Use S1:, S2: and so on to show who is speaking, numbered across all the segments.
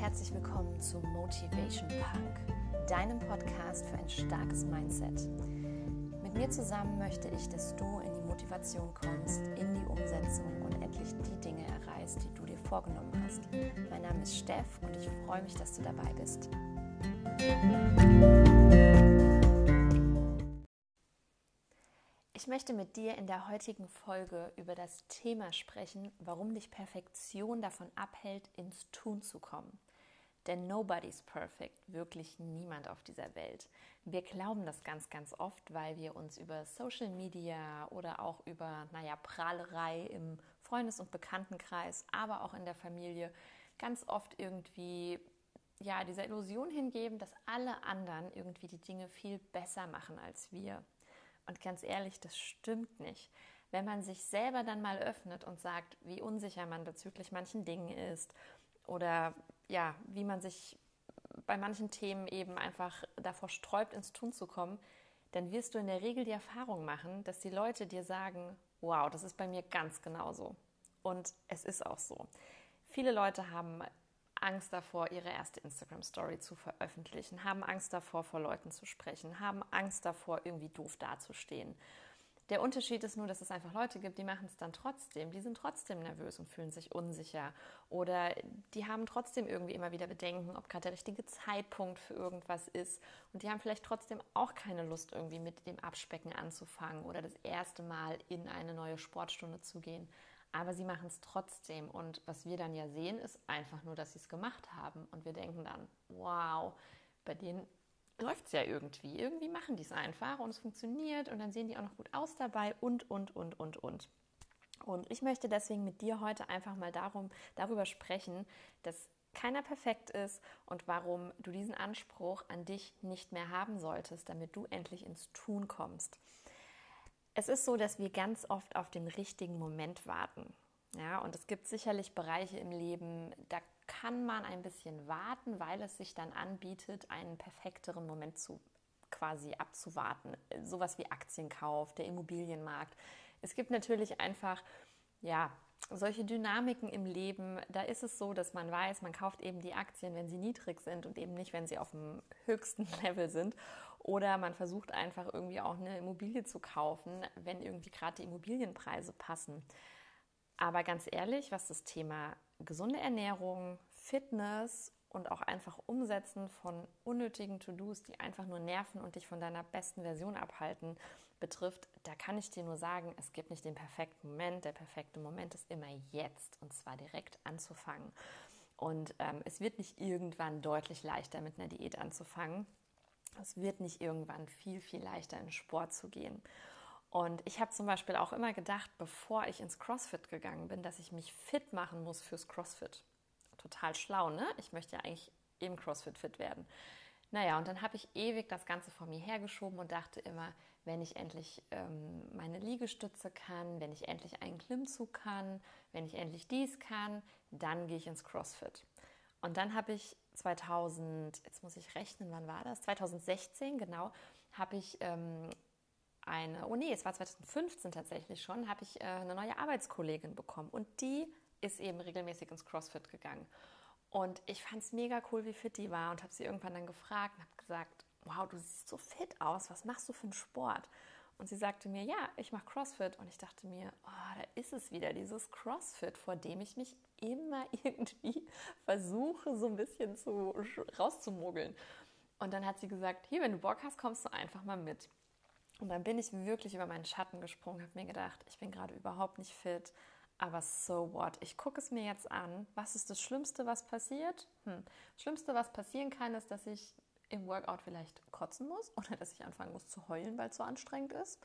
S1: herzlich willkommen zu Motivation Punk, deinem Podcast für ein starkes Mindset. Mit mir zusammen möchte ich, dass du in die Motivation kommst, in die Umsetzung und endlich die Dinge erreichst, die du dir vorgenommen hast. Mein Name ist Steff und ich freue mich, dass du dabei bist. Ich möchte mit dir in der heutigen Folge über das Thema sprechen, warum dich Perfektion davon abhält, ins Tun zu kommen. Denn nobody's perfect, wirklich niemand auf dieser Welt. Wir glauben das ganz, ganz oft, weil wir uns über Social Media oder auch über, naja, Prahlerei im Freundes- und Bekanntenkreis, aber auch in der Familie ganz oft irgendwie ja, dieser Illusion hingeben, dass alle anderen irgendwie die Dinge viel besser machen als wir. Und ganz ehrlich, das stimmt nicht. Wenn man sich selber dann mal öffnet und sagt, wie unsicher man bezüglich manchen Dingen ist oder ja, wie man sich bei manchen Themen eben einfach davor sträubt, ins Tun zu kommen, dann wirst du in der Regel die Erfahrung machen, dass die Leute dir sagen, wow, das ist bei mir ganz genauso. Und es ist auch so. Viele Leute haben Angst davor, ihre erste Instagram-Story zu veröffentlichen, haben Angst davor, vor Leuten zu sprechen, haben Angst davor, irgendwie doof dazustehen. Der Unterschied ist nur, dass es einfach Leute gibt, die machen es dann trotzdem. Die sind trotzdem nervös und fühlen sich unsicher. Oder die haben trotzdem irgendwie immer wieder Bedenken, ob gerade der richtige Zeitpunkt für irgendwas ist. Und die haben vielleicht trotzdem auch keine Lust, irgendwie mit dem Abspecken anzufangen oder das erste Mal in eine neue Sportstunde zu gehen aber sie machen es trotzdem. Und was wir dann ja sehen, ist einfach nur, dass sie es gemacht haben. Und wir denken dann, wow, bei denen läuft es ja irgendwie. Irgendwie machen die es einfach und es funktioniert und dann sehen die auch noch gut aus dabei und, und, und, und, und. Und ich möchte deswegen mit dir heute einfach mal darum, darüber sprechen, dass keiner perfekt ist und warum du diesen Anspruch an dich nicht mehr haben solltest, damit du endlich ins Tun kommst. Es ist so, dass wir ganz oft auf den richtigen Moment warten. Ja, und es gibt sicherlich Bereiche im Leben, da kann man ein bisschen warten, weil es sich dann anbietet, einen perfekteren Moment zu quasi abzuwarten. Sowas wie Aktienkauf, der Immobilienmarkt. Es gibt natürlich einfach ja, solche Dynamiken im Leben, da ist es so, dass man weiß, man kauft eben die Aktien, wenn sie niedrig sind und eben nicht, wenn sie auf dem höchsten Level sind. Oder man versucht einfach irgendwie auch eine Immobilie zu kaufen, wenn irgendwie gerade die Immobilienpreise passen. Aber ganz ehrlich, was das Thema gesunde Ernährung, Fitness und auch einfach Umsetzen von unnötigen To-Dos, die einfach nur nerven und dich von deiner besten Version abhalten, betrifft, da kann ich dir nur sagen, es gibt nicht den perfekten Moment. Der perfekte Moment ist immer jetzt und zwar direkt anzufangen. Und ähm, es wird nicht irgendwann deutlich leichter mit einer Diät anzufangen. Es wird nicht irgendwann viel, viel leichter in Sport zu gehen. Und ich habe zum Beispiel auch immer gedacht, bevor ich ins CrossFit gegangen bin, dass ich mich fit machen muss fürs CrossFit. Total schlau, ne? Ich möchte ja eigentlich im CrossFit fit werden. Naja, und dann habe ich ewig das Ganze vor mir hergeschoben und dachte immer, wenn ich endlich ähm, meine Liegestütze kann, wenn ich endlich einen Klimmzug kann, wenn ich endlich dies kann, dann gehe ich ins CrossFit. Und dann habe ich 2000, jetzt muss ich rechnen, wann war das? 2016, genau, habe ich ähm, eine, oh nee, es war 2015 tatsächlich schon, habe ich äh, eine neue Arbeitskollegin bekommen und die ist eben regelmäßig ins CrossFit gegangen. Und ich fand es mega cool, wie fit die war und habe sie irgendwann dann gefragt und habe gesagt, wow, du siehst so fit aus, was machst du für einen Sport? Und sie sagte mir, ja, ich mache CrossFit. Und ich dachte mir, oh, da ist es wieder, dieses CrossFit, vor dem ich mich immer irgendwie versuche, so ein bisschen zu, rauszumogeln. Und dann hat sie gesagt, hier, wenn du Bock hast, kommst du einfach mal mit. Und dann bin ich wirklich über meinen Schatten gesprungen, habe mir gedacht, ich bin gerade überhaupt nicht fit, aber so what? Ich gucke es mir jetzt an. Was ist das Schlimmste, was passiert? Hm. Das Schlimmste, was passieren kann, ist, dass ich im Workout vielleicht kotzen muss oder dass ich anfangen muss zu heulen, weil es so anstrengend ist.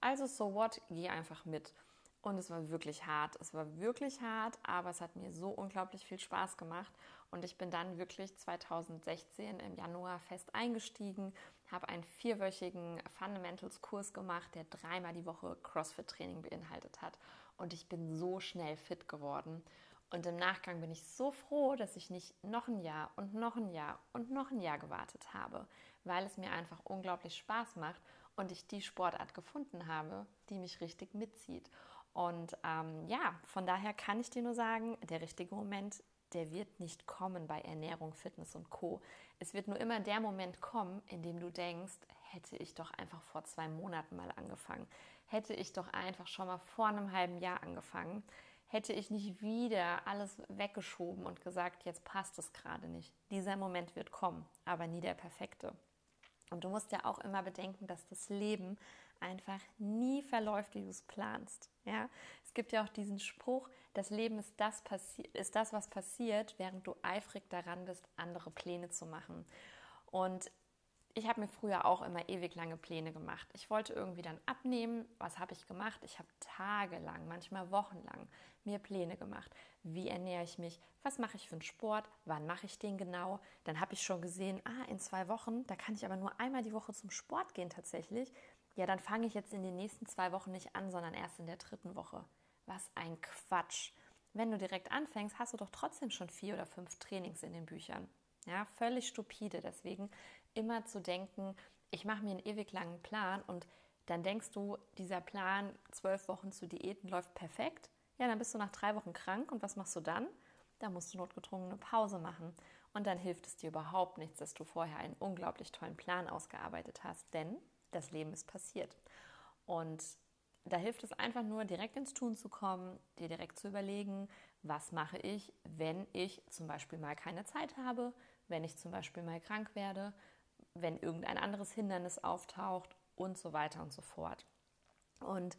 S1: Also, so what, geh einfach mit. Und es war wirklich hart. Es war wirklich hart, aber es hat mir so unglaublich viel Spaß gemacht. Und ich bin dann wirklich 2016 im Januar fest eingestiegen, habe einen vierwöchigen Fundamentals-Kurs gemacht, der dreimal die Woche CrossFit-Training beinhaltet hat. Und ich bin so schnell fit geworden. Und im Nachgang bin ich so froh, dass ich nicht noch ein Jahr und noch ein Jahr und noch ein Jahr gewartet habe, weil es mir einfach unglaublich Spaß macht und ich die Sportart gefunden habe, die mich richtig mitzieht. Und ähm, ja, von daher kann ich dir nur sagen, der richtige Moment, der wird nicht kommen bei Ernährung, Fitness und Co. Es wird nur immer der Moment kommen, in dem du denkst, hätte ich doch einfach vor zwei Monaten mal angefangen, hätte ich doch einfach schon mal vor einem halben Jahr angefangen, hätte ich nicht wieder alles weggeschoben und gesagt, jetzt passt es gerade nicht. Dieser Moment wird kommen, aber nie der perfekte. Und du musst ja auch immer bedenken, dass das Leben einfach nie verläuft, wie du es planst. Ja? Es gibt ja auch diesen Spruch, das Leben ist das, ist das, was passiert, während du eifrig daran bist, andere Pläne zu machen. Und ich habe mir früher auch immer ewig lange Pläne gemacht. Ich wollte irgendwie dann abnehmen. Was habe ich gemacht? Ich habe tagelang, manchmal wochenlang mir Pläne gemacht. Wie ernähre ich mich? Was mache ich für einen Sport? Wann mache ich den genau? Dann habe ich schon gesehen, ah, in zwei Wochen, da kann ich aber nur einmal die Woche zum Sport gehen tatsächlich. Ja, dann fange ich jetzt in den nächsten zwei Wochen nicht an, sondern erst in der dritten Woche. Was ein Quatsch. Wenn du direkt anfängst, hast du doch trotzdem schon vier oder fünf Trainings in den Büchern. Ja, völlig stupide. Deswegen immer zu denken, ich mache mir einen ewig langen Plan und dann denkst du, dieser Plan, zwölf Wochen zu Diäten, läuft perfekt. Ja, dann bist du nach drei Wochen krank und was machst du dann? Da musst du notgedrungen eine Pause machen. Und dann hilft es dir überhaupt nichts, dass du vorher einen unglaublich tollen Plan ausgearbeitet hast, denn das Leben ist passiert. Und da hilft es einfach nur, direkt ins Tun zu kommen, dir direkt zu überlegen, was mache ich, wenn ich zum Beispiel mal keine Zeit habe, wenn ich zum Beispiel mal krank werde, wenn irgendein anderes Hindernis auftaucht und so weiter und so fort. Und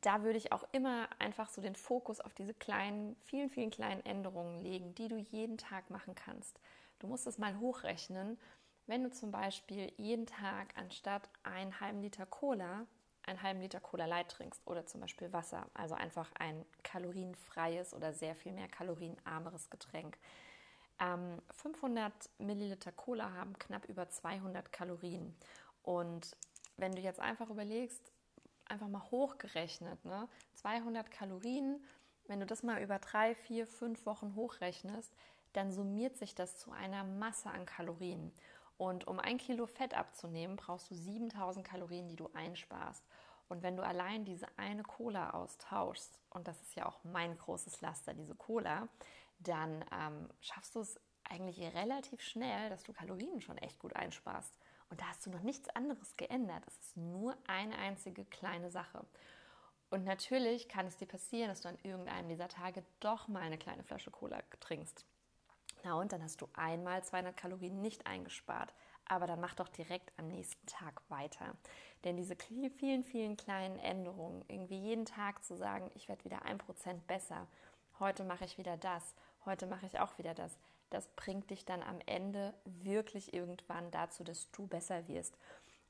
S1: da würde ich auch immer einfach so den Fokus auf diese kleinen, vielen, vielen kleinen Änderungen legen, die du jeden Tag machen kannst. Du musst es mal hochrechnen. Wenn du zum Beispiel jeden Tag anstatt einen halben Liter Cola einen halben Liter Cola Light trinkst oder zum Beispiel Wasser, also einfach ein kalorienfreies oder sehr viel mehr kalorienarmeres Getränk, ähm, 500 Milliliter Cola haben knapp über 200 Kalorien. Und wenn du jetzt einfach überlegst, einfach mal hochgerechnet, ne? 200 Kalorien, wenn du das mal über drei, vier, fünf Wochen hochrechnest, dann summiert sich das zu einer Masse an Kalorien. Und um ein Kilo Fett abzunehmen, brauchst du 7000 Kalorien, die du einsparst. Und wenn du allein diese eine Cola austauschst, und das ist ja auch mein großes Laster, diese Cola, dann ähm, schaffst du es eigentlich relativ schnell, dass du Kalorien schon echt gut einsparst. Und da hast du noch nichts anderes geändert. Es ist nur eine einzige kleine Sache. Und natürlich kann es dir passieren, dass du an irgendeinem dieser Tage doch mal eine kleine Flasche Cola trinkst. Na und dann hast du einmal 200 Kalorien nicht eingespart. Aber dann mach doch direkt am nächsten Tag weiter. Denn diese vielen, vielen kleinen Änderungen, irgendwie jeden Tag zu sagen, ich werde wieder ein Prozent besser, heute mache ich wieder das, heute mache ich auch wieder das. Das bringt dich dann am Ende wirklich irgendwann dazu, dass du besser wirst.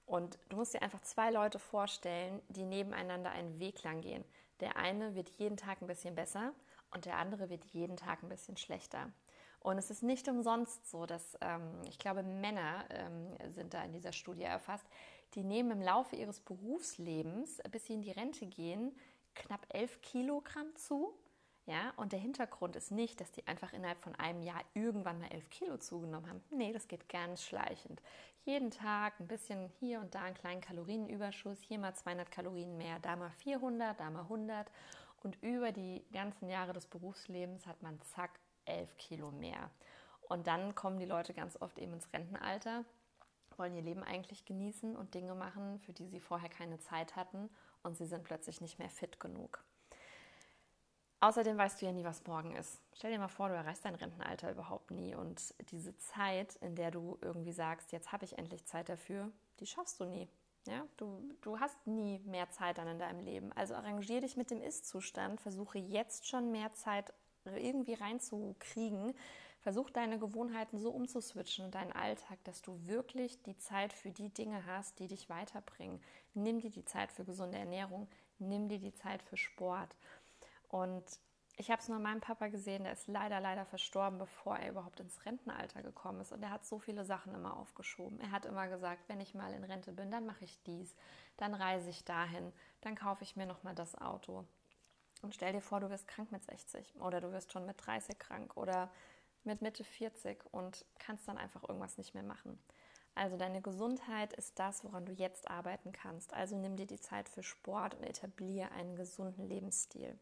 S1: Und du musst dir einfach zwei Leute vorstellen, die nebeneinander einen Weg lang gehen. Der eine wird jeden Tag ein bisschen besser und der andere wird jeden Tag ein bisschen schlechter. Und es ist nicht umsonst so, dass ähm, ich glaube, Männer ähm, sind da in dieser Studie erfasst, die nehmen im Laufe ihres Berufslebens, bis sie in die Rente gehen, knapp 11 Kilogramm zu ja, und der Hintergrund ist nicht, dass die einfach innerhalb von einem Jahr irgendwann mal elf Kilo zugenommen haben. Nee, das geht ganz schleichend. Jeden Tag ein bisschen hier und da einen kleinen Kalorienüberschuss, hier mal 200 Kalorien mehr, da mal 400, da mal 100. Und über die ganzen Jahre des Berufslebens hat man zack elf Kilo mehr. Und dann kommen die Leute ganz oft eben ins Rentenalter, wollen ihr Leben eigentlich genießen und Dinge machen, für die sie vorher keine Zeit hatten und sie sind plötzlich nicht mehr fit genug. Außerdem weißt du ja nie, was morgen ist. Stell dir mal vor, du erreichst dein Rentenalter überhaupt nie. Und diese Zeit, in der du irgendwie sagst, jetzt habe ich endlich Zeit dafür, die schaffst du nie. Ja, du, du hast nie mehr Zeit dann in deinem Leben. Also arrangier dich mit dem Ist-Zustand, versuche jetzt schon mehr Zeit irgendwie reinzukriegen. Versuch deine Gewohnheiten so umzuswitchen und deinen Alltag, dass du wirklich die Zeit für die Dinge hast, die dich weiterbringen. Nimm dir die Zeit für gesunde Ernährung, nimm dir die Zeit für Sport. Und ich habe es nur meinem Papa gesehen, der ist leider, leider verstorben, bevor er überhaupt ins Rentenalter gekommen ist. Und er hat so viele Sachen immer aufgeschoben. Er hat immer gesagt, wenn ich mal in Rente bin, dann mache ich dies, dann reise ich dahin, dann kaufe ich mir nochmal das Auto. Und stell dir vor, du wirst krank mit 60 oder du wirst schon mit 30 krank oder mit Mitte 40 und kannst dann einfach irgendwas nicht mehr machen. Also deine Gesundheit ist das, woran du jetzt arbeiten kannst. Also nimm dir die Zeit für Sport und etabliere einen gesunden Lebensstil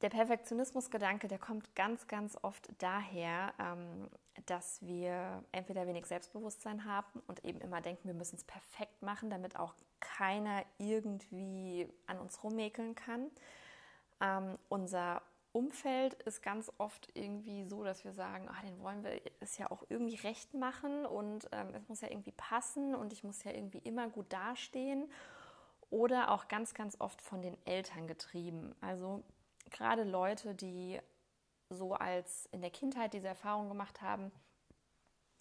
S1: Der Perfektionismusgedanke, der kommt ganz, ganz oft daher, ähm, dass wir entweder wenig Selbstbewusstsein haben und eben immer denken, wir müssen es perfekt machen, damit auch keiner irgendwie an uns rummäkeln kann. Ähm, unser Umfeld ist ganz oft irgendwie so, dass wir sagen, ach, den wollen wir es ja auch irgendwie recht machen und ähm, es muss ja irgendwie passen und ich muss ja irgendwie immer gut dastehen. Oder auch ganz, ganz oft von den Eltern getrieben. Also gerade Leute, die so als in der Kindheit diese Erfahrung gemacht haben,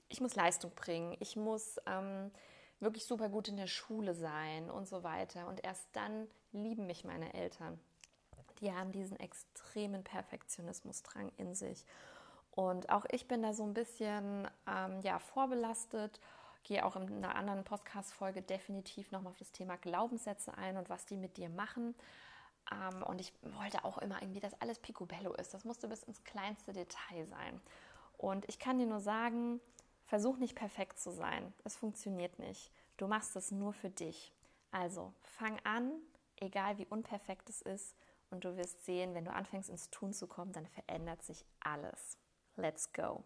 S1: ich muss Leistung bringen, ich muss ähm, wirklich super gut in der Schule sein und so weiter. Und erst dann lieben mich meine Eltern. Die haben diesen extremen Perfektionismusdrang in sich. Und auch ich bin da so ein bisschen ähm, ja, vorbelastet, gehe auch in einer anderen Podcast-Folge definitiv nochmal auf das Thema Glaubenssätze ein und was die mit dir machen. Ähm, und ich wollte auch immer irgendwie, dass alles picobello ist. Das musste bis ins kleinste Detail sein. Und ich kann dir nur sagen, versuch nicht perfekt zu sein. Es funktioniert nicht. Du machst es nur für dich. Also fang an, egal wie unperfekt es ist, und du wirst sehen, wenn du anfängst ins Tun zu kommen, dann verändert sich alles. Let's go.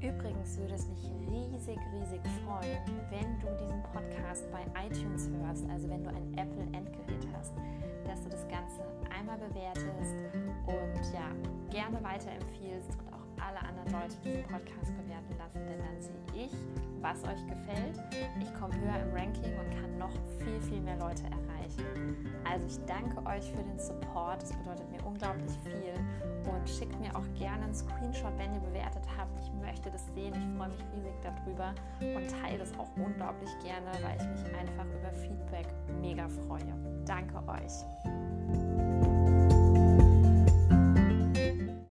S1: Übrigens würde es mich riesig, riesig freuen, wenn du diesen Podcast bei iTunes hörst, also wenn du ein Apple-Endgerät hast, dass du das Ganze einmal bewertest gerne weiterempfiehlst und auch alle anderen Leute diesen Podcast bewerten lassen, denn dann sehe ich, was euch gefällt. Ich komme höher im Ranking und kann noch viel, viel mehr Leute erreichen. Also ich danke euch für den Support, das bedeutet mir unglaublich viel und schickt mir auch gerne einen Screenshot, wenn ihr bewertet habt. Ich möchte das sehen, ich freue mich riesig darüber und teile das auch unglaublich gerne, weil ich mich einfach über Feedback mega freue. Danke euch.